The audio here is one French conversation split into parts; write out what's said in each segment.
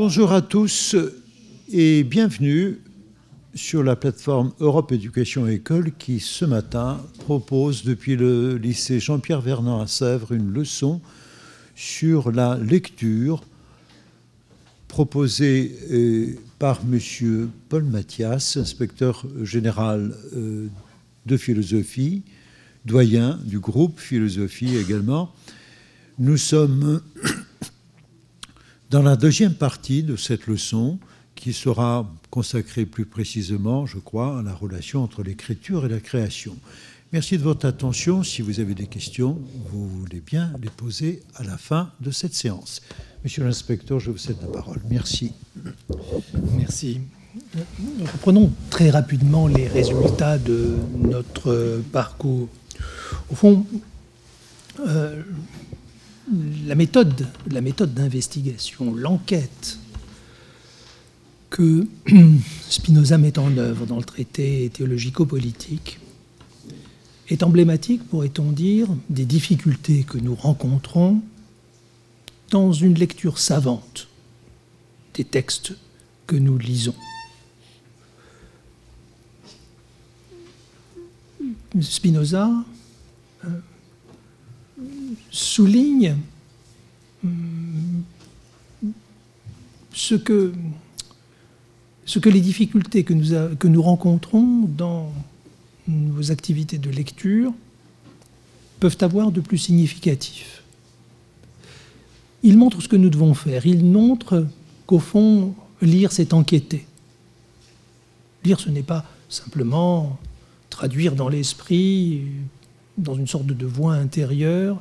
Bonjour à tous et bienvenue sur la plateforme Europe Éducation École qui, ce matin, propose depuis le lycée Jean-Pierre Vernant à Sèvres une leçon sur la lecture proposée euh, par M. Paul Mathias, inspecteur général euh, de philosophie, doyen du groupe philosophie également. Nous sommes dans la deuxième partie de cette leçon qui sera consacrée plus précisément, je crois, à la relation entre l'écriture et la création. Merci de votre attention. Si vous avez des questions, vous voulez bien les poser à la fin de cette séance. Monsieur l'inspecteur, je vous cède la parole. Merci. Merci. Reprenons très rapidement les résultats de notre parcours. Au fond, euh, la méthode, d'investigation, l'enquête que Spinoza met en œuvre dans le traité théologico-politique est emblématique, pourrait-on dire, des difficultés que nous rencontrons dans une lecture savante des textes que nous lisons. Spinoza souligne hum, ce que, les difficultés que nous, que nous rencontrons dans nos activités de lecture peuvent avoir de plus significatif. Il montre ce que nous devons faire. Il montre qu'au fond, lire, c'est enquêter. Lire, ce n'est pas simplement traduire dans l'esprit, dans une sorte de voix intérieure,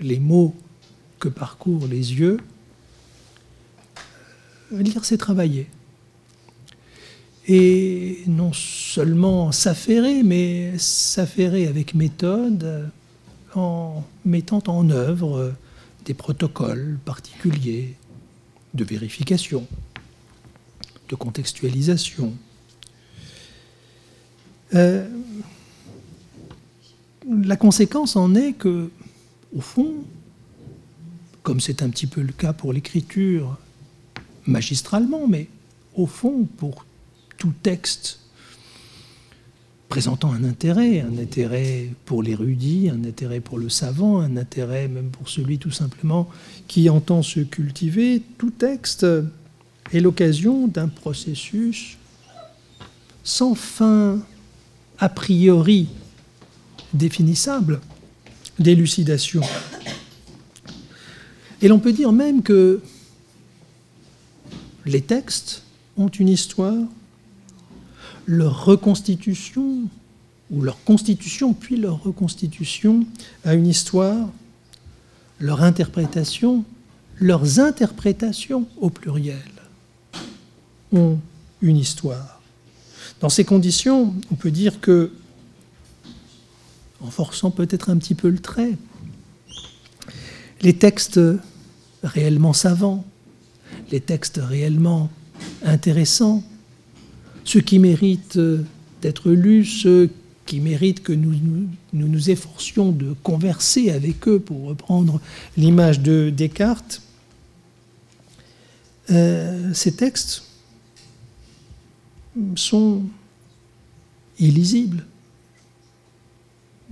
les mots que parcourent les yeux. Lire, c'est travailler. Et non seulement s'affairer, mais s'affairer avec méthode en mettant en œuvre des protocoles particuliers de vérification, de contextualisation. Euh, la conséquence en est que, au fond, comme c'est un petit peu le cas pour l'écriture magistralement, mais au fond, pour tout texte présentant un intérêt, un intérêt pour l'érudit, un intérêt pour le savant, un intérêt même pour celui tout simplement qui entend se cultiver, tout texte est l'occasion d'un processus sans fin a priori définissable d'élucidation. Et l'on peut dire même que les textes ont une histoire, leur reconstitution, ou leur constitution, puis leur reconstitution, a une histoire, leur interprétation, leurs interprétations au pluriel ont une histoire. Dans ces conditions, on peut dire que, en forçant peut-être un petit peu le trait, les textes réellement savants, les textes réellement intéressants, ceux qui méritent d'être lus, ceux qui méritent que nous, nous efforcions de converser avec eux, pour reprendre l'image de Descartes, euh, ces textes sont illisibles.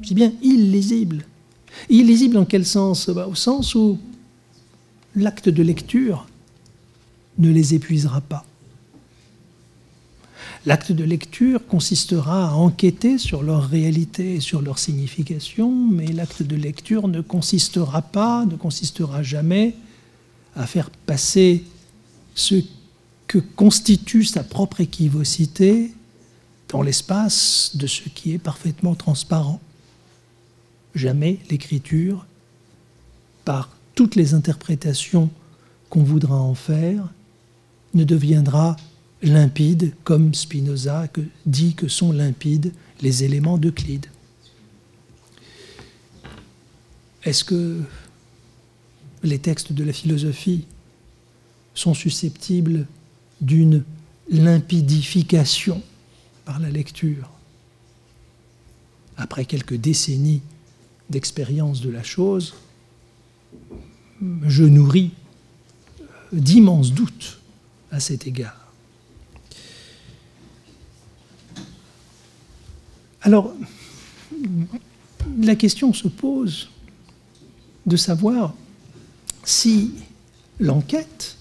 Je dis bien illisibles. Illisibles en quel sens? Bah, Au sens où l'acte de lecture ne les épuisera pas. L'acte de lecture consistera à enquêter sur leur réalité et sur leur signification, mais l'acte de lecture ne consistera pas, ne consistera jamais à faire passer ce que constitue sa propre équivocité dans l'espace de ce qui est parfaitement transparent. Jamais l'écriture, par toutes les interprétations qu'on voudra en faire, ne deviendra limpide comme Spinoza dit que sont limpides les éléments d'Euclide. Est-ce que les textes de la philosophie sont susceptibles d'une limpidification par la lecture? Après quelques décennies d'expérience de la chose, je nourris d'immenses doutes à cet égard. Alors, la question se pose de savoir si l'enquête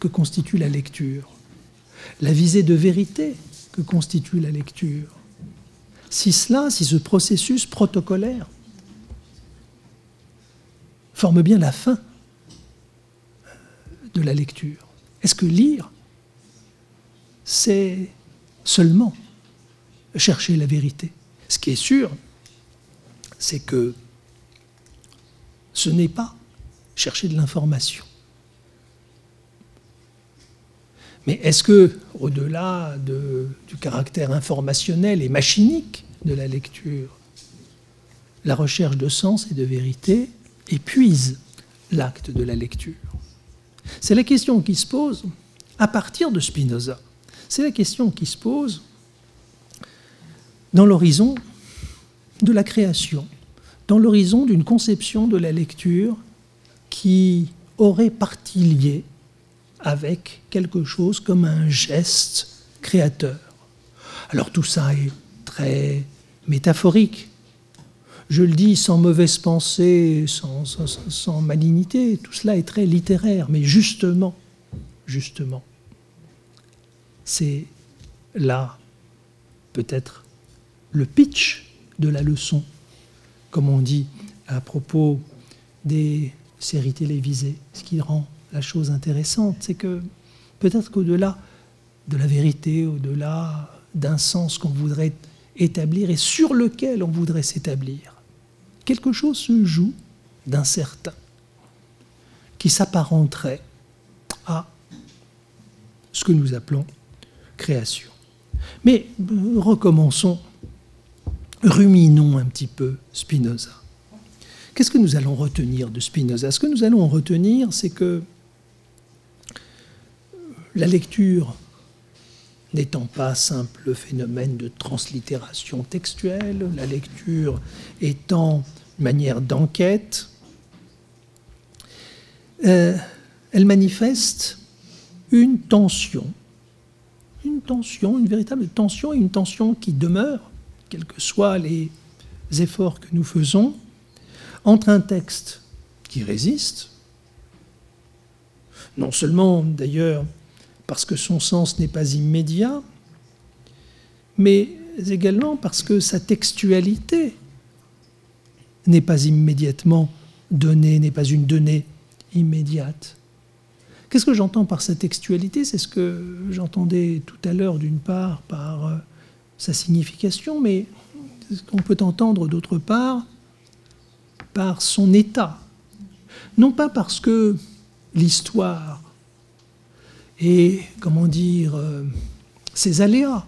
que constitue la lecture, la visée de vérité que constitue la lecture, si cela, si ce processus protocolaire forme bien la fin de la lecture. Est-ce que lire, c'est seulement chercher la vérité? Ce qui est sûr, c'est que ce n'est pas chercher de l'information. Mais est-ce que, au-delà du caractère informationnel et machinique de la lecture, la recherche de sens et de vérité épuise l'acte de la lecture? C'est la question qui se pose à partir de Spinoza. C'est la question qui se pose dans l'horizon de la création, dans l'horizon d'une conception de la lecture qui aurait partie liée avec quelque chose comme un geste créateur. Alors tout ça est très métaphorique. Je le dis sans mauvaise pensée, sans, malignité, tout cela est très littéraire, mais justement, justement, c'est là peut-être le pitch de la leçon, comme on dit à propos des séries télévisées, ce qui rend la chose intéressante, c'est que peut-être qu'au-delà de la vérité, au-delà d'un sens qu'on voudrait établir et sur lequel on voudrait s'établir, quelque chose se joue d'incertain qui s'apparenterait à ce que nous appelons création. Mais euh, recommençons, ruminons un petit peu Spinoza. Qu'est-ce que nous allons retenir de Spinoza? Ce que nous allons retenir, c'est que la lecture n'étant pas simple phénomène de translittération textuelle, la lecture étant une manière d'enquête, euh, elle manifeste une tension, une tension, une véritable tension, et une tension qui demeure, quels que soient les efforts que nous faisons, entre un texte qui résiste, non seulement d'ailleurs parce que son sens n'est pas immédiat, mais également parce que sa textualité n'est pas immédiatement donnée, n'est pas une donnée immédiate. Qu'est-ce que j'entends par sa textualité? C'est ce que j'entendais tout à l'heure d'une part par euh, sa signification, mais ce qu'on peut entendre d'autre part par son état. Non pas parce que l'histoire et, comment dire, euh, ses aléas.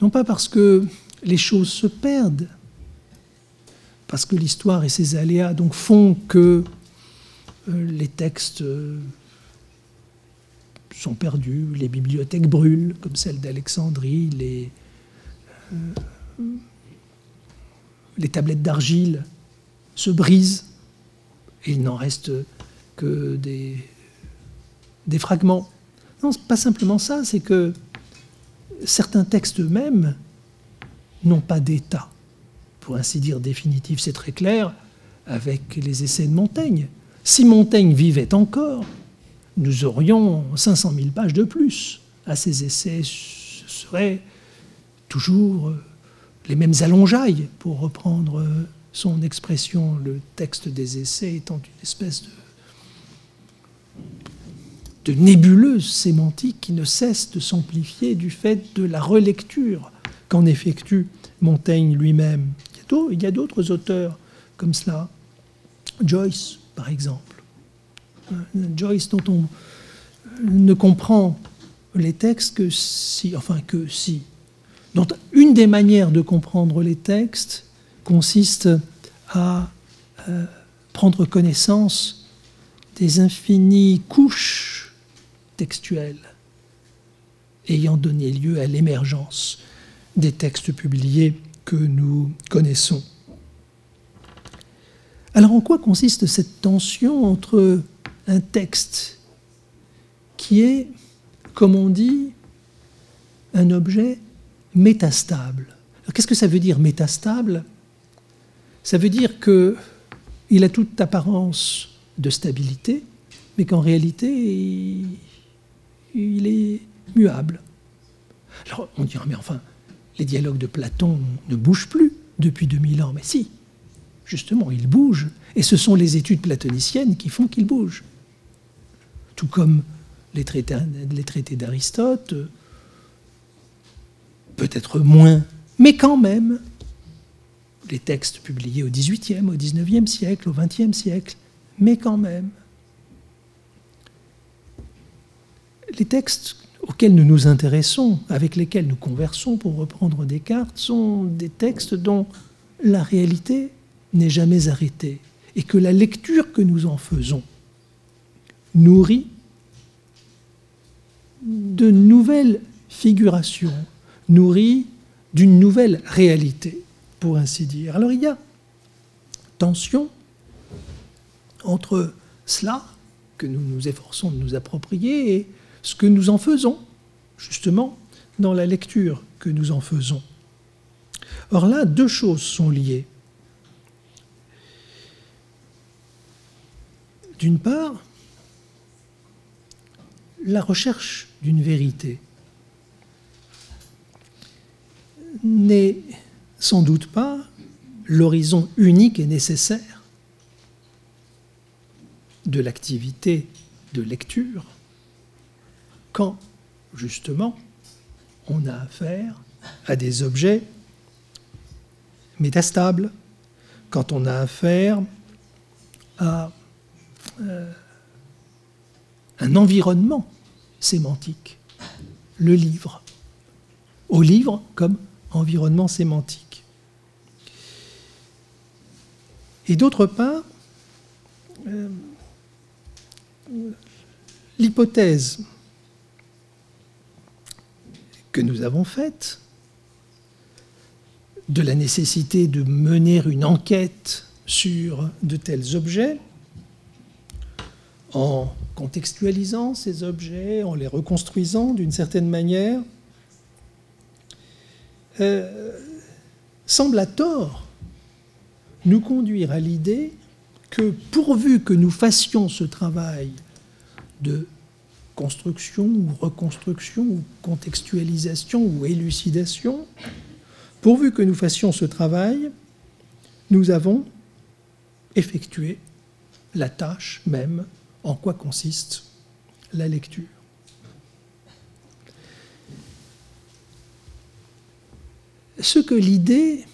Non pas parce que les choses se perdent, parce que l'histoire et ses aléas donc font que euh, les textes euh, sont perdus, les bibliothèques brûlent, comme celle d'Alexandrie, les, les tablettes d'argile se brisent, et il n'en reste que des des fragments. Non, pas simplement ça, c'est que certains textes eux-mêmes n'ont pas d'état, pour ainsi dire définitif. C'est très clair avec les essais de Montaigne. Si Montaigne vivait encore, nous aurions 500 000 pages de plus à ces essais. Ce seraient toujours les mêmes allongeailles, pour reprendre son expression, le texte des essais étant une espèce de de nébuleuse sémantique qui ne cesse de s'amplifier du fait de la relecture qu'en effectue Montaigne lui-même. Il y a d'autres auteurs comme cela. Joyce, par exemple. Euh, Joyce, dont on ne comprend les textes que si, enfin que si. Dont une des manières de comprendre les textes consiste à euh, prendre connaissance des infinies couches textuelle ayant donné lieu à l'émergence des textes publiés que nous connaissons. Alors en quoi consiste cette tension entre un texte qui est, comme on dit, un objet métastable? Qu'est-ce que ça veut dire métastable? Ça veut dire que il a toute apparence de stabilité, mais qu'en réalité, est muable. Alors on dira, mais enfin, les dialogues de Platon ne bougent plus depuis 2000 ans. Mais si, justement, ils bougent. Et ce sont les études platoniciennes qui font qu'ils bougent. Tout comme les traités, les traités d'Aristote, peut-être moins, mais quand même, les textes publiés au XVIIIe, au XIXe siècle, au XXe siècle, mais quand même. Les textes auxquels nous nous intéressons, avec lesquels nous conversons, pour reprendre Descartes, sont des textes dont la réalité n'est jamais arrêtée et que la lecture que nous en faisons nourrit de nouvelles figurations, nourrit d'une nouvelle réalité, pour ainsi dire. Alors il y a tension entre cela que nous nous efforçons de nous approprier et ce que nous en faisons, justement, dans la lecture que nous en faisons. Or là, deux choses sont liées. D'une part, la recherche d'une vérité n'est sans doute pas l'horizon unique et nécessaire de l'activité de lecture quand, justement, on a affaire à des objets métastables, quand on a affaire à euh, un environnement sémantique, le livre, au livre comme environnement sémantique. Et d'autre part, euh, l'hypothèse que nous avons faite de la nécessité de mener une enquête sur de tels objets, en contextualisant ces objets, en les reconstruisant d'une certaine manière, euh, semble à tort nous conduire à l'idée que pourvu que nous fassions ce travail de construction ou reconstruction ou contextualisation ou élucidation, pourvu que nous fassions ce travail, nous avons effectué la tâche même en quoi consiste la lecture. Ce que l'idée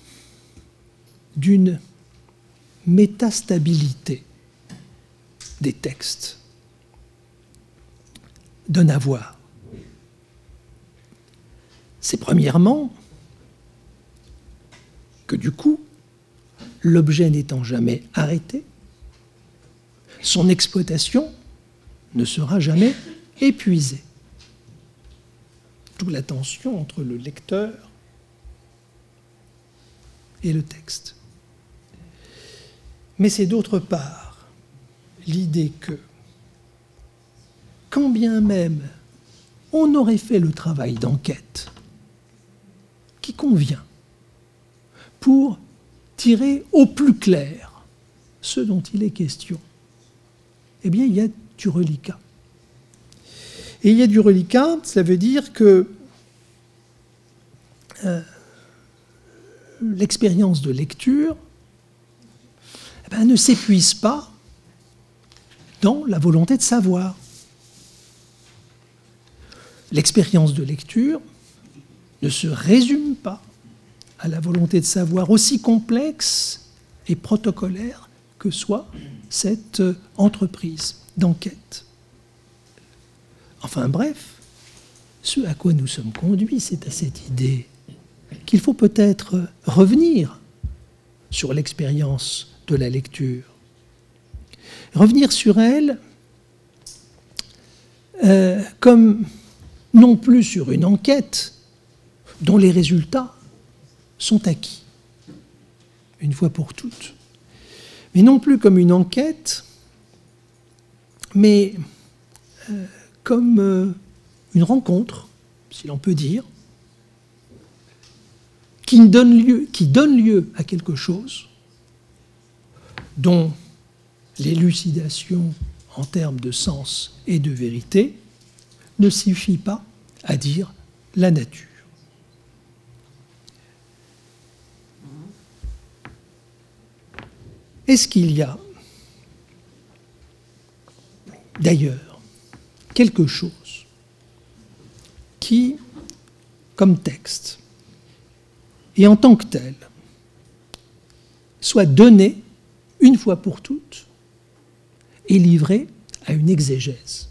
d'une métastabilité des textes donne à voir, c'est premièrement que du coup, l'objet n'étant jamais arrêté, son exploitation ne sera jamais épuisée. D'où la tension entre le lecteur et le texte. Mais c'est d'autre part l'idée que, quand bien même on aurait fait le travail d'enquête qui convient pour tirer au plus clair ce dont il est question, eh bien, il y a du reliquat. Et il y a du reliquat, ça veut dire que euh, l'expérience de lecture eh ben, ne s'épuise pas dans la volonté de savoir. L'expérience de lecture ne se résume pas à la volonté de savoir aussi complexe et protocolaire que soit cette entreprise d'enquête. Enfin bref, ce à quoi nous sommes conduits, c'est à cette idée qu'il faut peut-être revenir sur l'expérience de la lecture. Revenir sur elle euh, comme non plus sur une enquête dont les résultats sont acquis, une fois pour toutes. Mais non plus comme une enquête, mais euh, comme euh, une rencontre, si l'on peut dire, qui donne, lieu, qui donne lieu à quelque chose dont l'élucidation en termes de sens et de vérité ne suffit pas à dire la nature. Est-ce qu'il y a d'ailleurs quelque chose qui, comme texte, et en tant que tel, soit donné une fois pour toutes et livré à une exégèse,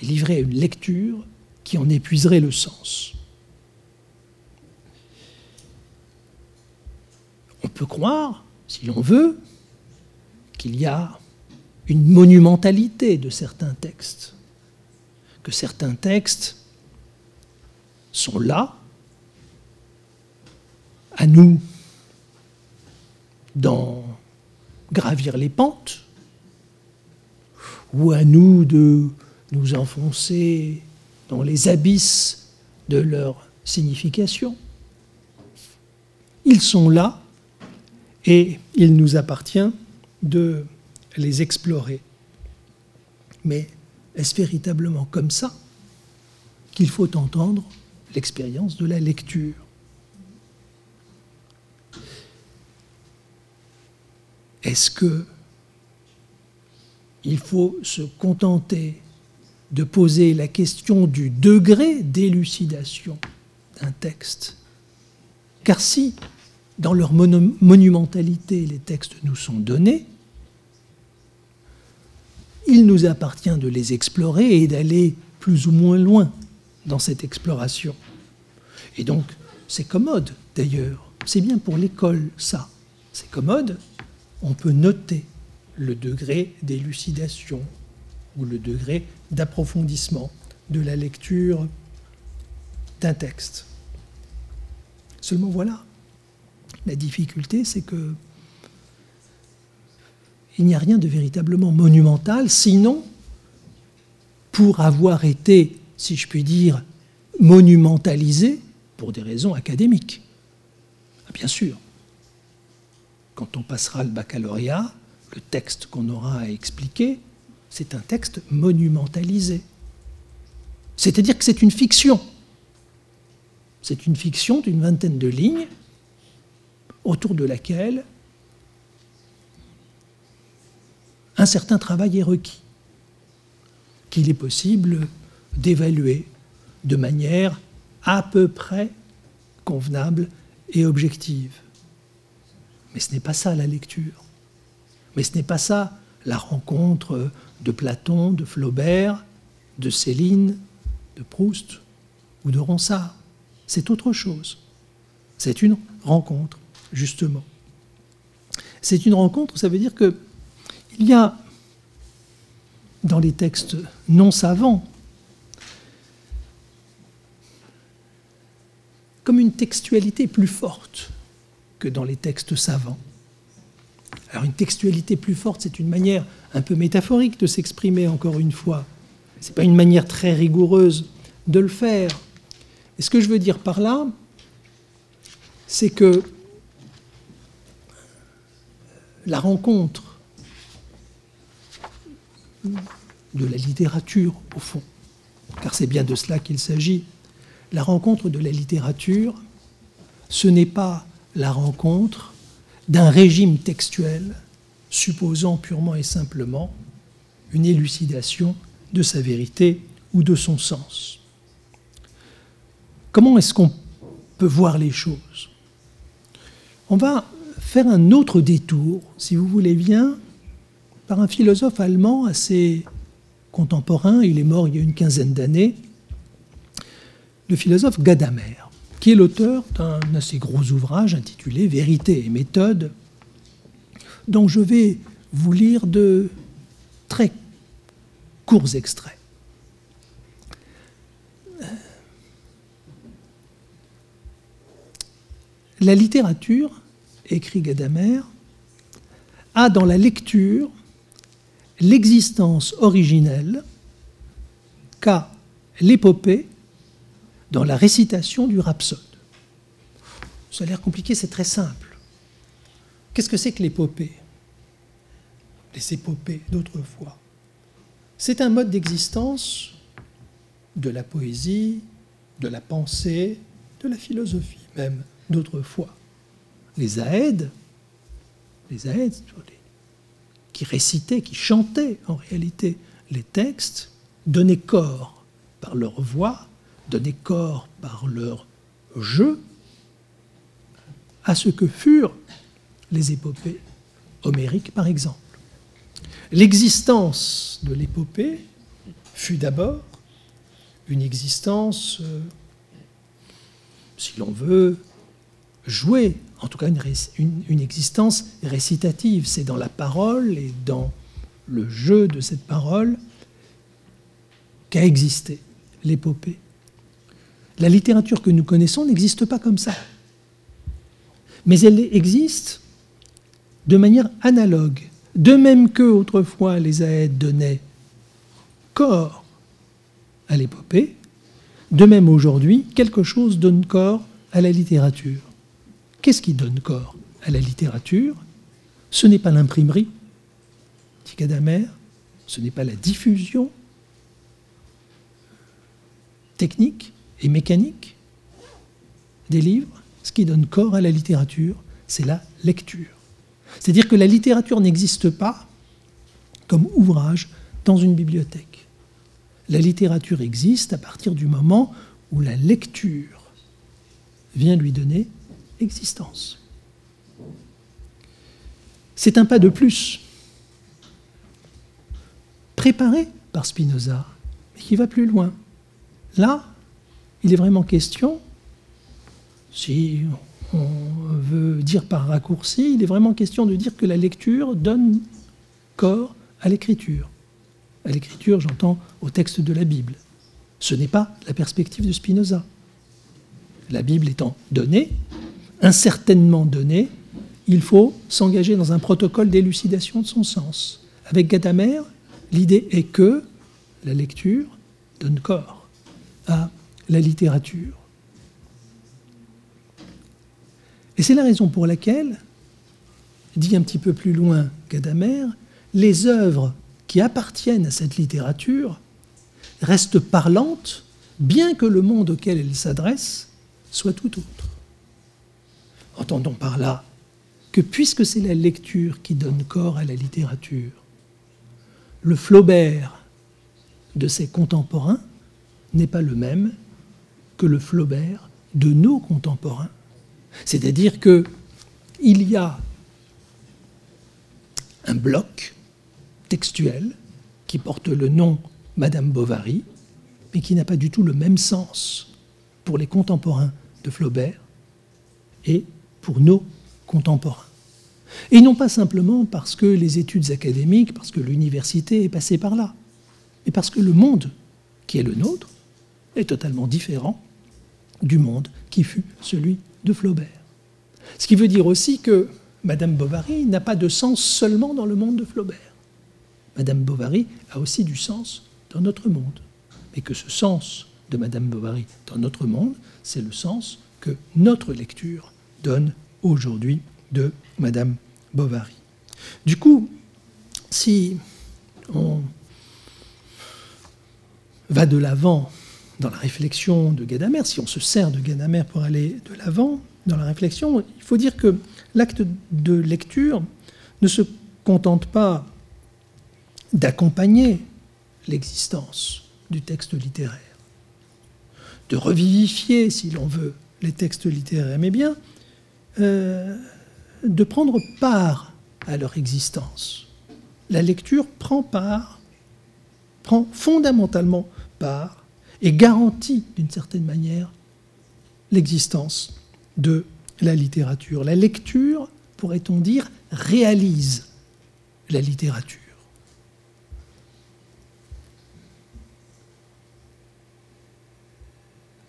et livré à une lecture qui en épuiserait le sens. On peut croire, si l'on veut, qu'il y a une monumentalité de certains textes, que certains textes sont là, à nous d'en gravir les pentes, ou à nous de nous enfoncer dans les abysses de leur signification. Ils sont là et il nous appartient de les explorer. Mais est-ce véritablement comme ça qu'il faut entendre l'expérience de la lecture? Est-ce que il faut se contenter de poser la question du degré d'élucidation d'un texte Car si, dans leur monumentalité, les textes nous sont donnés, il nous appartient de les explorer et d'aller plus ou moins loin dans cette exploration. Et donc, c'est commode d'ailleurs. C'est bien pour l'école, ça. C'est commode. On peut noter le degré d'élucidation ou le degré d'approfondissement de la lecture d'un texte. Seulement voilà, la difficulté, c'est que il n'y a rien de véritablement monumental, sinon pour avoir été, si je puis dire, monumentalisé pour des raisons académiques. Ah, bien sûr, quand on passera le baccalauréat, le texte qu'on aura à expliquer, c'est un texte monumentalisé. C'est-à-dire que c'est une fiction. C'est une fiction d'une vingtaine de lignes autour de laquelle un certain travail est requis, qu'il est possible d'évaluer de manière à peu près convenable et objective. Mais ce n'est pas ça la lecture. Mais ce n'est pas ça la rencontre de Platon, de Flaubert, de Céline, de Proust ou de Ronsard. C'est autre chose. C'est une rencontre, justement. C'est une rencontre, ça veut dire que il y a dans les textes non savants comme une textualité plus forte que dans les textes savants. Alors une textualité plus forte, c'est une manière un peu métaphorique de s'exprimer encore une fois. Ce n'est pas une manière très rigoureuse de le faire. Et ce que je veux dire par là, c'est que la rencontre de la littérature, au fond, car c'est bien de cela qu'il s'agit. La rencontre de la littérature, ce n'est pas la rencontre d'un régime textuel supposant purement et simplement une élucidation de sa vérité ou de son sens. Comment est-ce qu'on peut voir les choses? On va faire un autre détour, si vous voulez bien, par un philosophe allemand assez contemporain, il est mort il y a une quinzaine d'années, le philosophe Gadamer, qui est l'auteur d'un assez gros ouvrage intitulé Vérité et méthode, dont je vais vous lire de très courts extraits. La littérature, écrit Gadamer, a dans la lecture l'existence originelle qu'a l'épopée dans la récitation du rhapsode. Ça a l'air compliqué, c'est très simple. Qu'est-ce que c'est que l'épopée? Les épopées d'autrefois. C'est un mode d'existence de la poésie, de la pensée, de la philosophie même d'autrefois. Les aèdes, les aèdes qui récitaient, qui chantaient en réalité les textes, donnaient corps par leur voix, donnaient corps par leur jeu à ce que furent les épopées homériques par exemple. L'existence de l'épopée fut d'abord une existence, euh, si l'on veut, jouée, en tout cas une, existence récitative. C'est dans la parole et dans le jeu de cette parole qu'a existé l'épopée. La littérature que nous connaissons n'existe pas comme ça. Mais elle existe de manière analogue. De même que autrefois les aèdes donnaient corps à l'épopée, de même aujourd'hui, quelque chose donne corps à la littérature. Qu'est-ce qui donne corps à la littérature? Ce n'est pas l'imprimerie, dit Gadamer, ce n'est pas la diffusion technique et mécanique des livres. Ce qui donne corps à la littérature, c'est la lecture. C'est-à-dire que la littérature n'existe pas comme ouvrage dans une bibliothèque. La littérature existe à partir du moment où la lecture vient lui donner existence. C'est un pas de plus, préparé par Spinoza, mais qui va plus loin. Là, il est vraiment question, si on veut dire par raccourci, il est vraiment question de dire que la lecture donne corps à l'écriture. À l'écriture, j'entends au texte de la Bible. Ce n'est pas la perspective de Spinoza. La Bible étant donnée, incertainement donnée, il faut s'engager dans un protocole d'élucidation de son sens. Avec Gadamer, l'idée est que la lecture donne corps à la littérature. Et c'est la raison pour laquelle, dit un petit peu plus loin Gadamer, les œuvres qui appartiennent à cette littérature restent parlantes, bien que le monde auquel elles s'adressent soit tout autre. Entendons par là que puisque c'est la lecture qui donne corps à la littérature, le Flaubert de ses contemporains n'est pas le même que le Flaubert de nos contemporains. C'est-à-dire que il y a un bloc textuel qui porte le nom Madame Bovary, mais qui n'a pas du tout le même sens pour les contemporains de Flaubert et pour nos contemporains. Et non pas simplement parce que les études académiques, parce que l'université est passée par là, mais parce que le monde qui est le nôtre est totalement différent du monde qui fut celui de Flaubert. Ce qui veut dire aussi que Madame Bovary n'a pas de sens seulement dans le monde de Flaubert. Madame Bovary a aussi du sens dans notre monde. Mais que ce sens de Madame Bovary dans notre monde, c'est le sens que notre lecture donne aujourd'hui de Madame Bovary. Du coup, si on va de l'avant dans la réflexion de Gadamer, si on se sert de Gadamer pour aller de l'avant dans la réflexion, il faut dire que l'acte de lecture ne se contente pas d'accompagner l'existence du texte littéraire, de revivifier, si l'on veut, les textes littéraires, mais bien euh, de prendre part à leur existence. La lecture prend part, prend fondamentalement part et garantit d'une certaine manière l'existence de la littérature. La lecture, pourrait-on dire, réalise la littérature.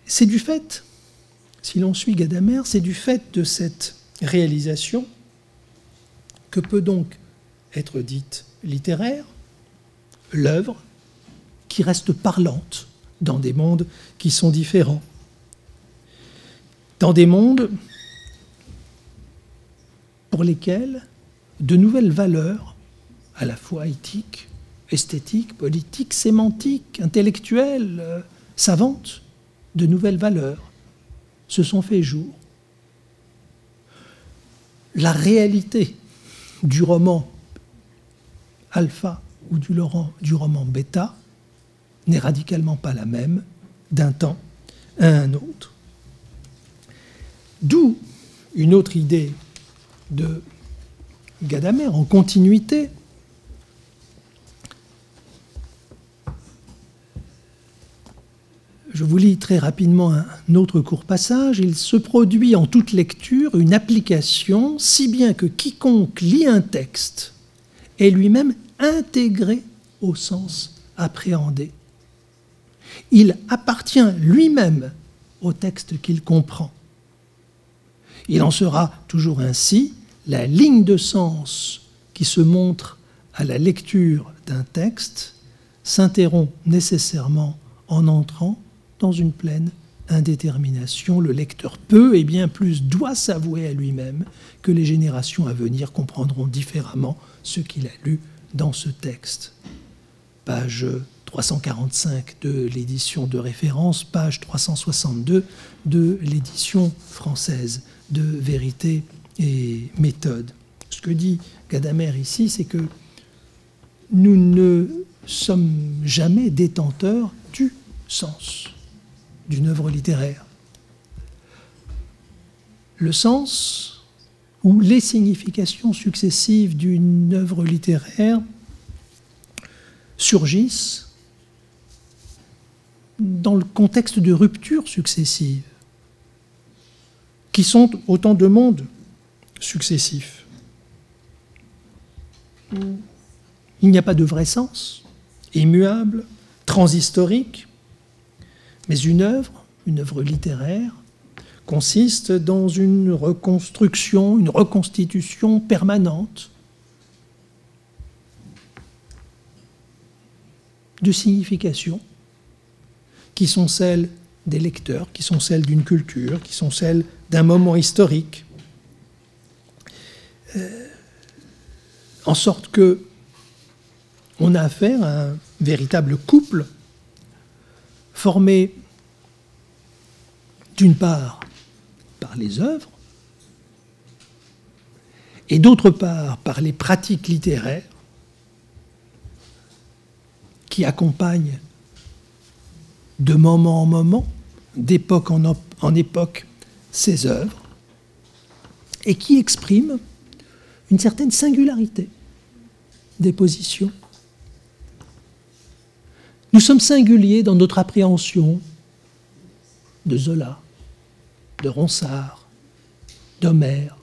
C'est du fait, si l'on suit Gadamer, c'est du fait de cette réalisation que peut donc être dite littéraire l'œuvre qui restent parlantes dans des mondes qui sont différents. Dans des mondes pour lesquels de nouvelles valeurs, à la fois éthiques, esthétiques, politiques, sémantiques, intellectuelles, euh, savantes, de nouvelles valeurs se sont fait jour. La réalité du roman alpha ou du, du roman bêta n'est radicalement pas la même d'un temps à un autre. D'où une autre idée de Gadamer en continuité. Je vous lis très rapidement un autre court passage. Il se produit en toute lecture une application, si bien que quiconque lit un texte est lui-même intégré au sens appréhendé. Il appartient lui-même au texte qu'il comprend. Il en sera toujours ainsi la ligne de sens qui se montre à la lecture d'un texte s'interrompt nécessairement en entrant dans une pleine indétermination. Le lecteur peut et bien plus doit s'avouer à lui-même que les générations à venir comprendront différemment ce qu'il a lu dans ce texte. Page 345 de l'édition de référence, page 362 de l'édition française de Vérité et méthode. Ce que dit Gadamer ici, c'est que nous ne sommes jamais détenteurs du sens d'une œuvre littéraire. Le sens ou les significations successives d'une œuvre littéraire surgissent dans le contexte de ruptures successives, qui sont autant de mondes successifs. Il n'y a pas de vrai sens, immuable, transhistorique, mais une œuvre, une œuvre littéraire, consiste dans une reconstruction, une reconstitution permanente de significations qui sont celles des lecteurs, qui sont celles d'une culture, qui sont celles d'un moment historique. Euh, en sorte que on a affaire à un véritable couple formé d'une part par les œuvres et d'autre part par les pratiques littéraires qui accompagnent de moment en moment, d'époque en, époque, ces œuvres et qui expriment une certaine singularité des positions. Nous sommes singuliers dans notre appréhension de Zola, de Ronsard, d'Homère.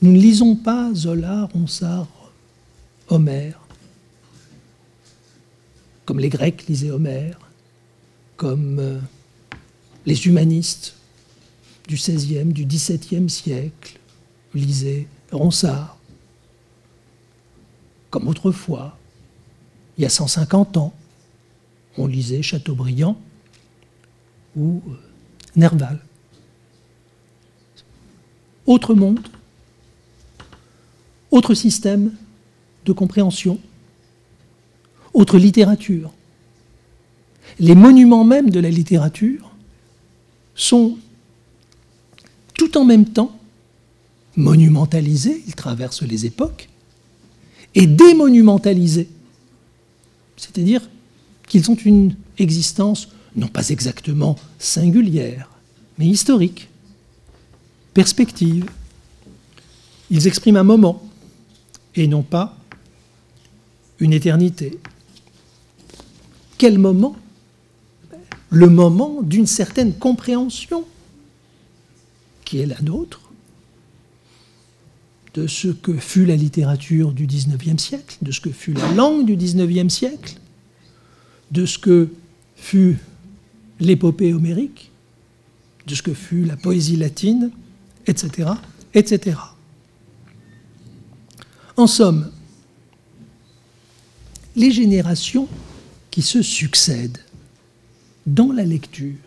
Nous ne lisons pas Zola, Ronsard, Homère, comme les Grecs lisaient Homère, comme euh, les humanistes du XVIe, du XVIIe siècle lisaient Ronsard, comme autrefois, il y a 150 ans, on lisait Chateaubriand ou euh, Nerval. Autre monde, autre système de compréhension, autre littérature. Les monuments même de la littérature sont tout en même temps monumentalisés, ils traversent les époques, et démonumentalisés. C'est-à-dire qu'ils ont une existence non pas exactement singulière, mais historique, perspective. Ils expriment un moment et non pas une éternité. Quel moment Le moment d'une certaine compréhension qui est la nôtre de ce que fut la littérature du XIXe siècle, de ce que fut la langue du XIXe siècle, de ce que fut l'épopée homérique, de ce que fut la poésie latine, etc., etc. En somme, les générations qui se succèdent dans la lecture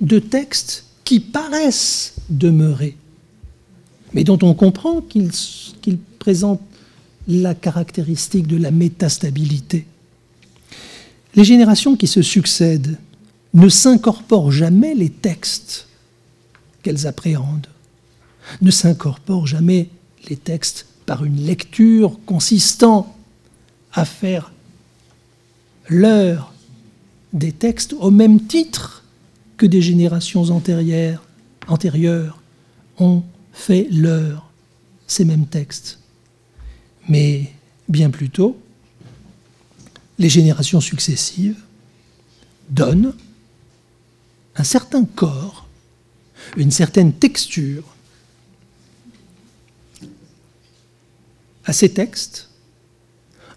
de textes qui paraissent demeurer, mais dont on comprend qu'ils présentent la caractéristique de la métastabilité. Les générations qui se succèdent ne s'incorporent jamais les textes qu'elles appréhendent, ne s'incorporent jamais les textes par une lecture consistant à faire l'heure des textes au même titre que des générations antérieures, ont fait leur ces mêmes textes. Mais bien plutôt, les générations successives donnent un certain corps, une certaine texture à ces textes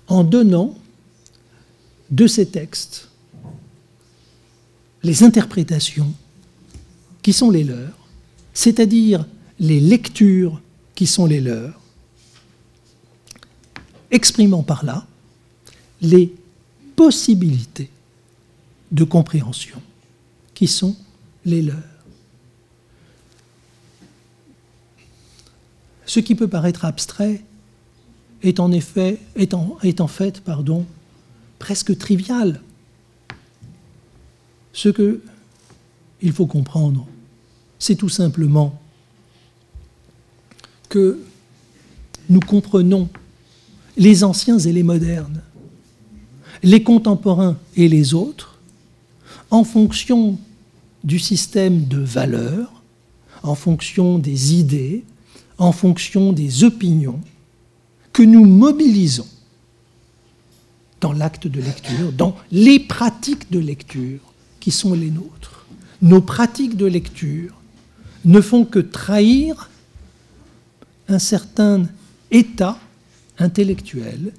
en donnant de ces textes les interprétations qui sont les leurs, c'est-à-dire les lectures qui sont les leurs, exprimant par là les possibilités de compréhension qui sont les leurs. Ce qui peut paraître abstrait est en effet, est en, fait, pardon, presque trivial. Ce que il faut comprendre, c'est tout simplement que nous comprenons les anciens et les modernes, les contemporains et les autres, en fonction du système de valeurs, en fonction des idées, en fonction des opinions que nous mobilisons dans l'acte de lecture, dans les pratiques de lecture qui sont les nôtres. Nos pratiques de lecture ne font que trahir un certain état intellectuel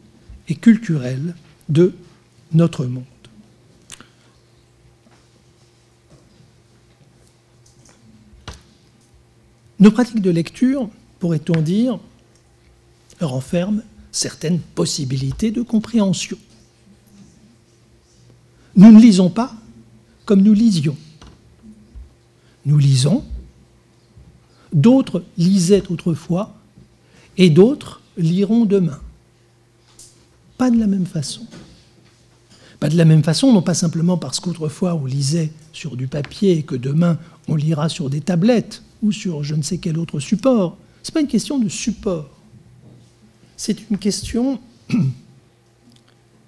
et culturel de notre monde. Nos pratiques de lecture, pourrait-on dire, renferment certaines possibilités de compréhension. Nous ne lisons pas comme nous lisions. Nous lisons, d'autres lisaient autrefois, et d'autres liront demain. Pas de la même façon. Pas de la même façon, non pas simplement parce qu'autrefois on lisait sur du papier et que demain on lira sur des tablettes ou sur je ne sais quel autre support. Ce n'est pas une question de support. C'est une question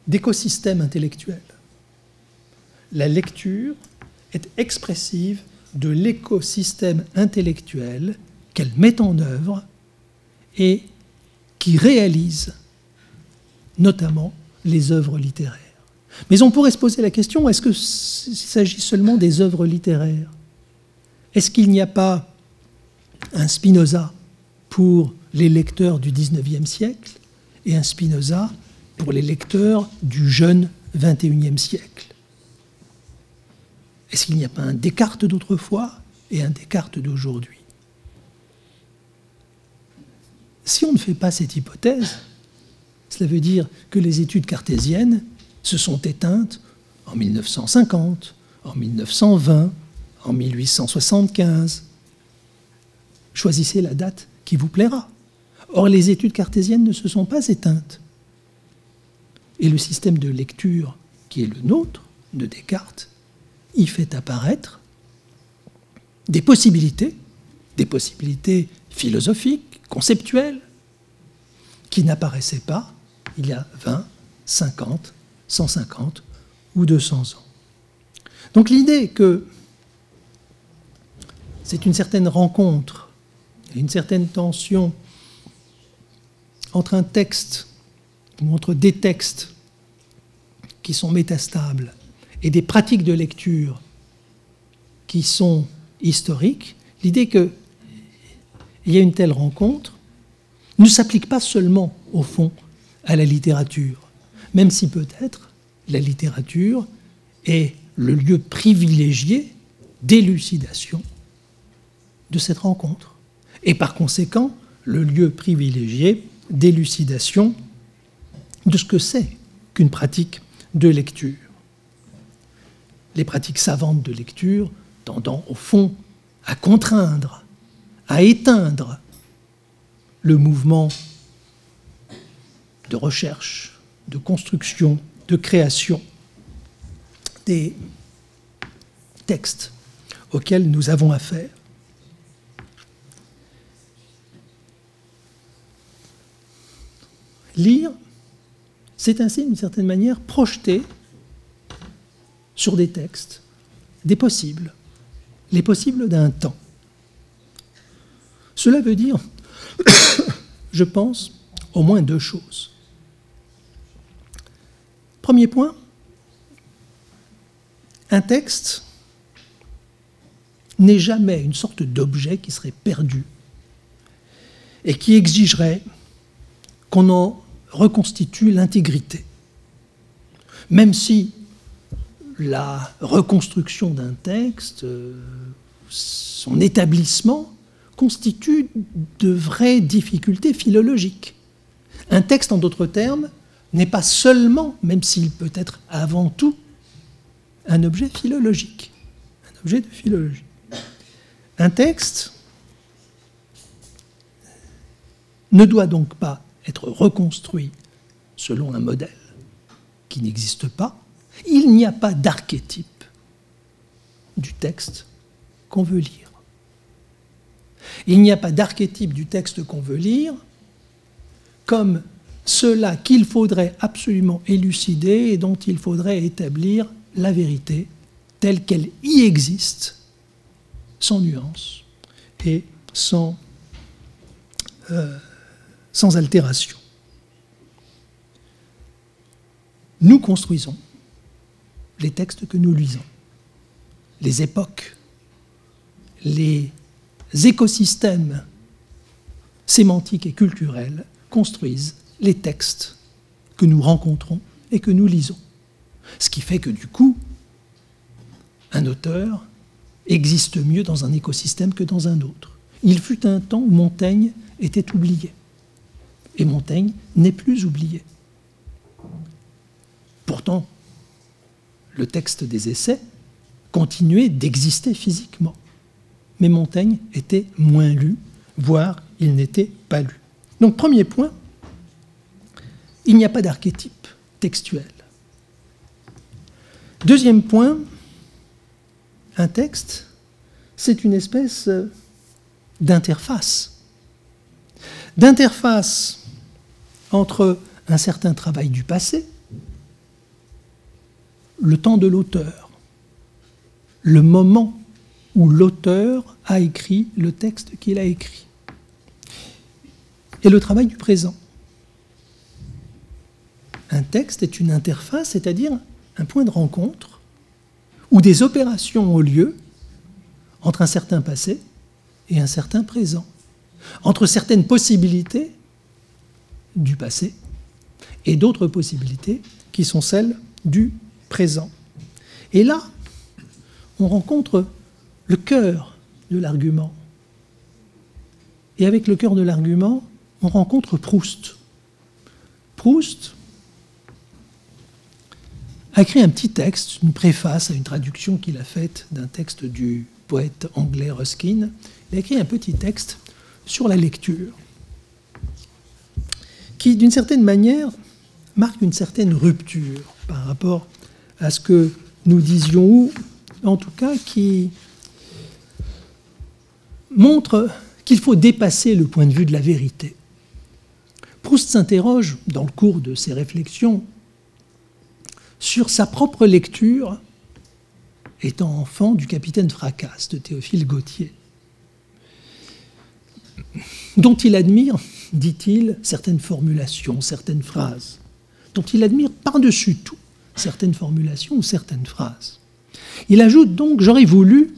d'écosystème intellectuel. La lecture est expressive de l'écosystème intellectuel qu'elle met en œuvre et qui réalise notamment les œuvres littéraires. Mais on pourrait se poser la question, est-ce qu'il s'agit seulement des œuvres littéraires Est-ce qu'il n'y a pas un Spinoza pour les lecteurs du XIXe siècle et un Spinoza pour les lecteurs du jeune XXIe siècle? Est-ce qu'il n'y a pas un Descartes d'autrefois et un Descartes d'aujourd'hui? Si on ne fait pas cette hypothèse, cela veut dire que les études cartésiennes se sont éteintes en 1950, en 1920, en 1875. Choisissez la date qui vous plaira. Or, les études cartésiennes ne se sont pas éteintes. Et le système de lecture qui est le nôtre, de Descartes, y fait apparaître des possibilités, des possibilités philosophiques, conceptuel qui n'apparaissait pas il y a 20, 50, 150 ou 200 ans. Donc l'idée que c'est une certaine rencontre, une certaine tension entre un texte ou entre des textes qui sont métastables et des pratiques de lecture qui sont historiques, l'idée que il y a une telle rencontre, ne s'applique pas seulement, au fond, à la littérature, même si peut-être la littérature est le lieu privilégié d'élucidation de cette rencontre, et par conséquent le lieu privilégié d'élucidation de ce que c'est qu'une pratique de lecture. Les pratiques savantes de lecture tendant au fond à contraindre, à éteindre le mouvement de recherche, de construction, de création des textes auxquels nous avons affaire. Lire, c'est ainsi, d'une certaine manière, projeter sur des textes des possibles, les possibles d'un temps. Cela veut dire, je pense, au moins deux choses. Premier point, un texte n'est jamais une sorte d'objet qui serait perdu et qui exigerait qu'on en reconstitue l'intégrité. Même si la reconstruction d'un texte, son établissement, constitue de vraies difficultés philologiques. Un texte, en d'autres termes, n'est pas seulement, même s'il peut être avant tout, un objet philologique, un. Un texte ne doit donc pas être reconstruit selon un modèle qui n'existe pas. Il n'y a pas d'archétype du texte qu'on veut lire. Il n'y a pas d'archétype du texte qu'on veut lire comme cela qu'il faudrait absolument élucider et dont il faudrait établir la vérité telle qu'elle y existe, sans nuance et sans, euh, sans altération. Nous construisons les textes que nous lisons, les époques, les écosystèmes sémantiques et culturels construisent les textes que nous rencontrons et que nous lisons. Ce qui fait que du coup, un auteur existe mieux dans un écosystème que dans un autre. Il fut un temps où Montaigne était oublié. Et Montaigne n'est plus oublié. Pourtant, le texte des essais continuait d'exister physiquement. Mais Montaigne était moins lu, voire il n'était pas lu. Donc premier point, il n'y a pas d'archétype textuel. Deuxième point, un texte, c'est une espèce d'interface. D'interface entre un certain travail du passé, le temps de l'auteur, le moment où l'auteur a écrit le texte qu'il a écrit, et le travail du présent. Un texte est une interface, c'est-à-dire un point de rencontre où des opérations ont lieu entre un certain passé et un certain présent, entre certaines possibilités du passé et d'autres possibilités qui sont celles du présent. Et là, on rencontre le cœur de l'argument. Et avec le cœur de l'argument, on rencontre Proust. Proust a écrit un petit texte, une préface à une traduction qu'il a faite d'un texte du poète anglais Ruskin. Il a écrit un petit texte sur la lecture, qui d'une certaine manière marque une certaine rupture par rapport à ce que nous disions, ou en tout cas qui montre qu'il faut dépasser le point de vue de la vérité. Proust s'interroge, dans le cours de ses réflexions, sur sa propre lecture, étant enfant du capitaine Fracasse de Théophile Gautier, dont il admire, dit-il, certaines formulations, certaines phrases, dont il admire par-dessus tout certaines formulations ou certaines phrases. Il ajoute donc J'aurais voulu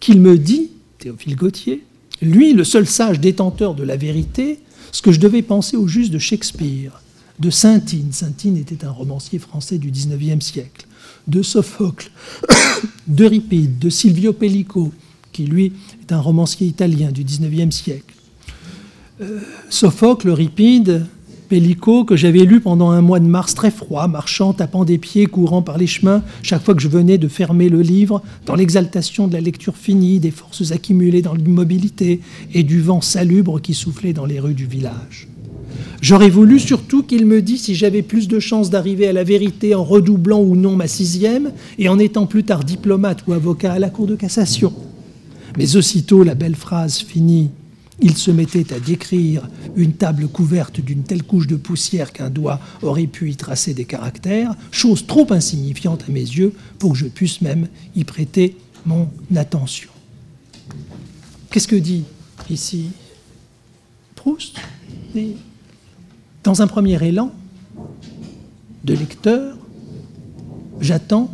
qu'il me dit, Théophile Gautier, lui, le seul sage détenteur de la vérité, ce que je devais penser au juste de Shakespeare, de Saintine. Saintine était un romancier français du XIXe siècle. De Sophocle, d'Euripide, de Silvio Pellico, qui lui est un romancier italien du XIXe siècle. Euh, Sophocle, Euripide Pellico que j'avais lu pendant un mois de mars très froid, marchant, tapant des pieds, courant par les chemins, chaque fois que je venais de fermer le livre, dans l'exaltation de la lecture finie, des forces accumulées dans l'immobilité et du vent salubre qui soufflait dans les rues du village. J'aurais voulu surtout qu'il me dise si j'avais plus de chances d'arriver à la vérité en redoublant ou non ma sixième et en étant plus tard diplomate ou avocat à la Cour de cassation. Mais aussitôt la belle phrase finie, il se mettait à décrire une table couverte d'une telle couche de poussière qu'un doigt aurait pu y tracer des caractères, chose trop insignifiante à mes yeux pour que je puisse même y prêter mon attention. Qu'est-ce que dit ici Proust Dans un premier élan de lecteur, j'attends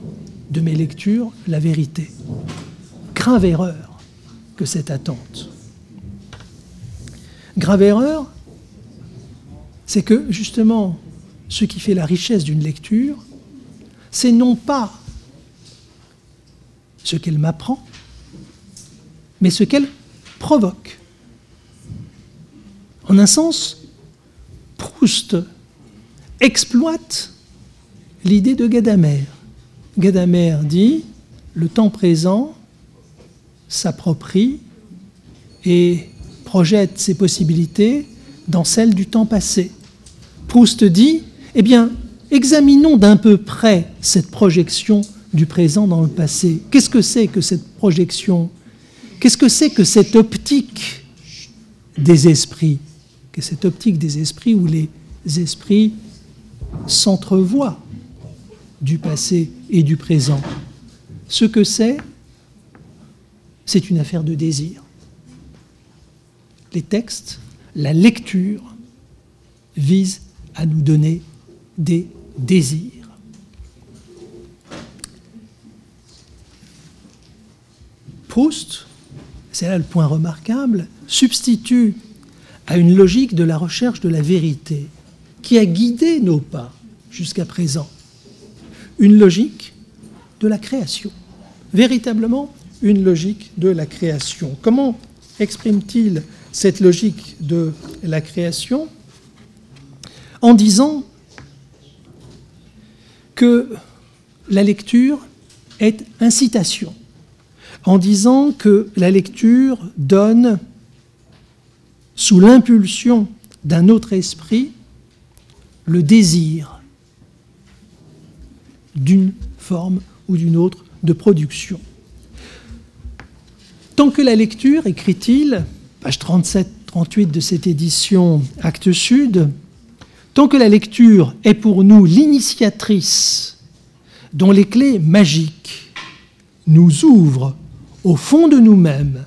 de mes lectures la vérité. Grave erreur que cette attente. Grave erreur, c'est que justement, ce qui fait la richesse d'une lecture, c'est non pas ce qu'elle m'apprend, mais ce qu'elle provoque. En un sens, Proust exploite l'idée de Gadamer. Gadamer dit le temps présent s'approprie et projette ses possibilités dans celles du temps passé. Proust dit, eh bien, examinons d'un peu près cette projection du présent dans le passé. Qu'est-ce que c'est que cette projection? Qu'est-ce que c'est que cette optique des esprits? Que cette optique des esprits où les esprits s'entrevoient du passé et du présent? Ce que c'est, c'est une affaire de désir les textes, la lecture vise à nous donner des désirs. Proust, c'est là le point remarquable, substitue à une logique de la recherche de la vérité qui a guidé nos pas jusqu'à présent, une logique de la création, véritablement une logique de la création. Comment exprime-t-il cette logique de la création en disant que la lecture est incitation, en disant que la lecture donne, sous l'impulsion d'un autre esprit, le désir d'une forme ou d'une autre de production. Tant que la lecture, écrit-il, page 37-38 de cette édition Actes Sud, tant que la lecture est pour nous l'initiatrice dont les clés magiques nous ouvrent au fond de nous-mêmes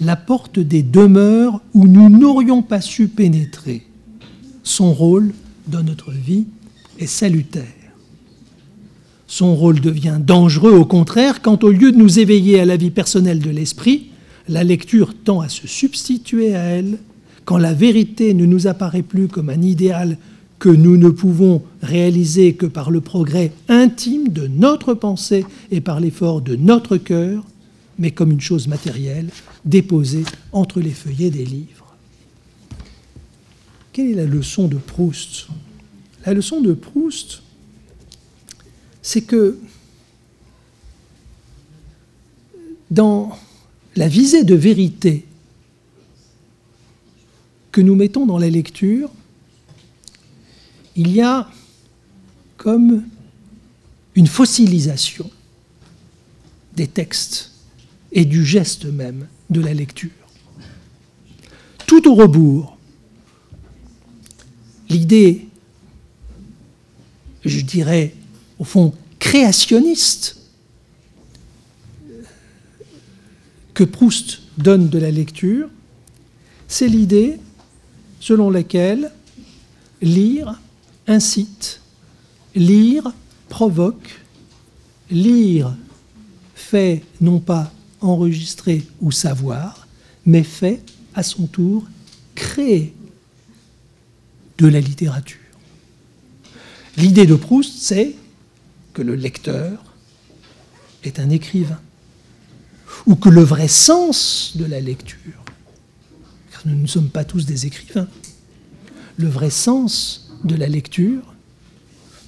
la porte des demeures où nous n'aurions pas su pénétrer, son rôle dans notre vie est salutaire. Son rôle devient dangereux au contraire quand au lieu de nous éveiller à la vie personnelle de l'esprit, la lecture tend à se substituer à elle quand la vérité ne nous apparaît plus comme un idéal que nous ne pouvons réaliser que par le progrès intime de notre pensée et par l'effort de notre cœur, mais comme une chose matérielle déposée entre les feuillets des livres. Quelle est la leçon de Proust? La leçon de Proust, c'est que dans la visée de vérité que nous mettons dans la lecture, il y a comme une fossilisation des textes et du geste même de la lecture. Tout au rebours, l'idée, je dirais, au fond, créationniste que Proust donne de la lecture, c'est l'idée selon laquelle lire incite, lire provoque, lire fait non pas enregistrer ou savoir, mais fait à son tour créer de la littérature. L'idée de Proust, c'est que le lecteur est un écrivain ou que le vrai sens de la lecture, car nous ne sommes pas tous des écrivains, le vrai sens de la lecture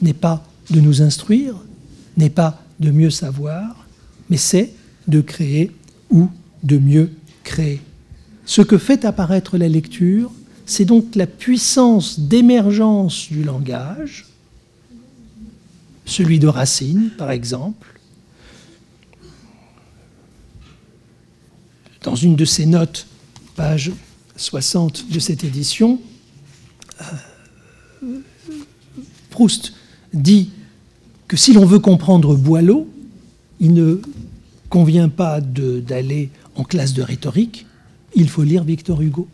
n'est pas de nous instruire, n'est pas de mieux savoir, mais c'est de créer ou de mieux créer. Ce que fait apparaître la lecture, c'est donc la puissance d'émergence du langage, celui de Racine par exemple. Dans une de ses notes, page 60 de cette édition, euh, Proust dit que si l'on veut comprendre Boileau, il ne convient pas d'aller en classe de rhétorique, il faut lire Victor Hugo.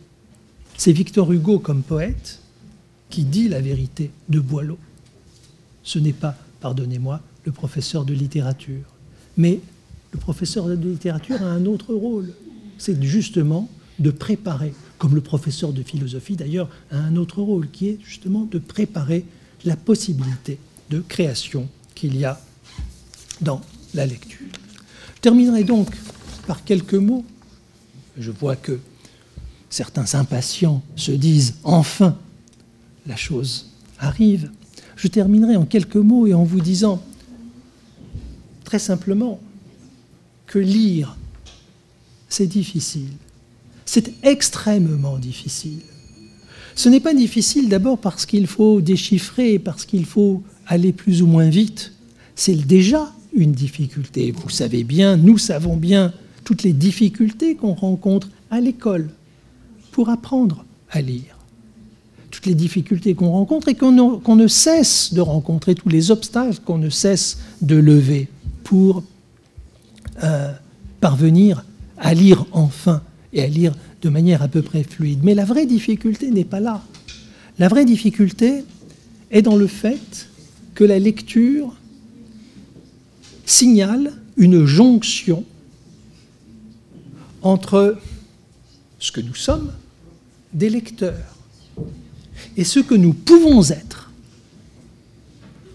C'est Victor Hugo comme poète qui dit la vérité de Boileau. Ce n'est pas, pardonnez-moi, le professeur de littérature. Mais le professeur de littérature a un autre rôle. C'est justement de préparer, comme le professeur de philosophie d'ailleurs a un autre rôle, qui est justement de préparer la possibilité de création qu'il y a dans la lecture. Je terminerai donc par quelques mots. Je vois que certains impatients se disent enfin la chose arrive. Je terminerai en quelques mots et en vous disant très simplement que lire, c'est difficile. C'est extrêmement difficile. Ce n'est pas difficile d'abord parce qu'il faut déchiffrer, parce qu'il faut aller plus ou moins vite. C'est déjà une difficulté. Vous savez bien, nous savons bien toutes les difficultés qu'on rencontre à l'école pour apprendre à lire. Toutes les difficultés qu'on rencontre et qu'on ne cesse de rencontrer, tous les obstacles qu'on ne cesse de lever pour euh, parvenir à lire enfin et à lire de manière à peu près fluide. Mais la vraie difficulté n'est pas là. La vraie difficulté est dans le fait que la lecture signale une jonction entre ce que nous sommes, des lecteurs, et ce que nous pouvons être.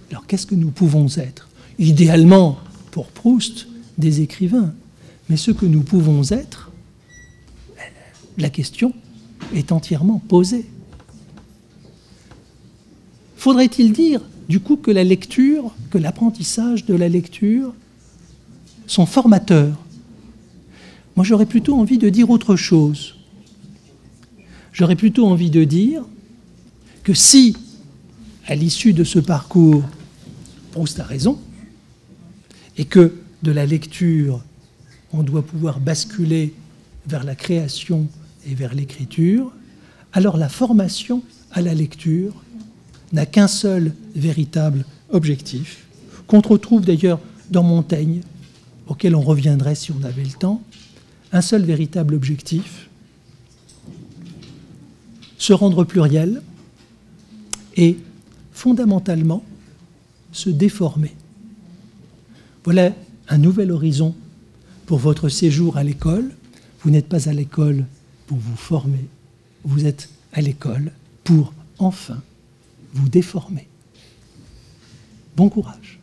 Alors qu'est-ce que nous pouvons être? Idéalement, pour Proust, des écrivains, mais ce que nous pouvons être, la question est entièrement posée. Faudrait-il dire, du coup, que la lecture, que l'apprentissage de la lecture sont formateurs? Moi, j'aurais plutôt envie de dire autre chose. J'aurais plutôt envie de dire que si, à l'issue de ce parcours, Proust a raison, et que de la lecture, on doit pouvoir basculer vers la création et vers l'écriture, alors la formation à la lecture n'a qu'un seul véritable objectif, qu'on retrouve d'ailleurs dans Montaigne, auquel on reviendrait si on avait le temps, un seul véritable objectif, se rendre pluriel et fondamentalement se déformer. Voilà un nouvel horizon pour votre séjour à l'école. Vous n'êtes pas à l'école pour vous former, vous êtes à l'école pour enfin vous déformer. Bon courage.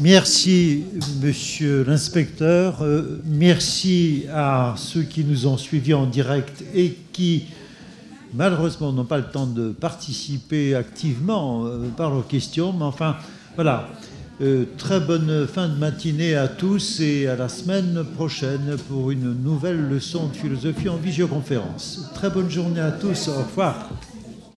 Merci, monsieur l'inspecteur. Euh, merci à ceux qui nous ont suivis en direct et qui, malheureusement, n'ont pas le temps de participer activement euh, par leurs questions. Mais enfin, voilà. Euh, très bonne fin de matinée à tous et à la semaine prochaine pour une nouvelle leçon de philosophie en visioconférence. Très bonne journée à tous. Au revoir.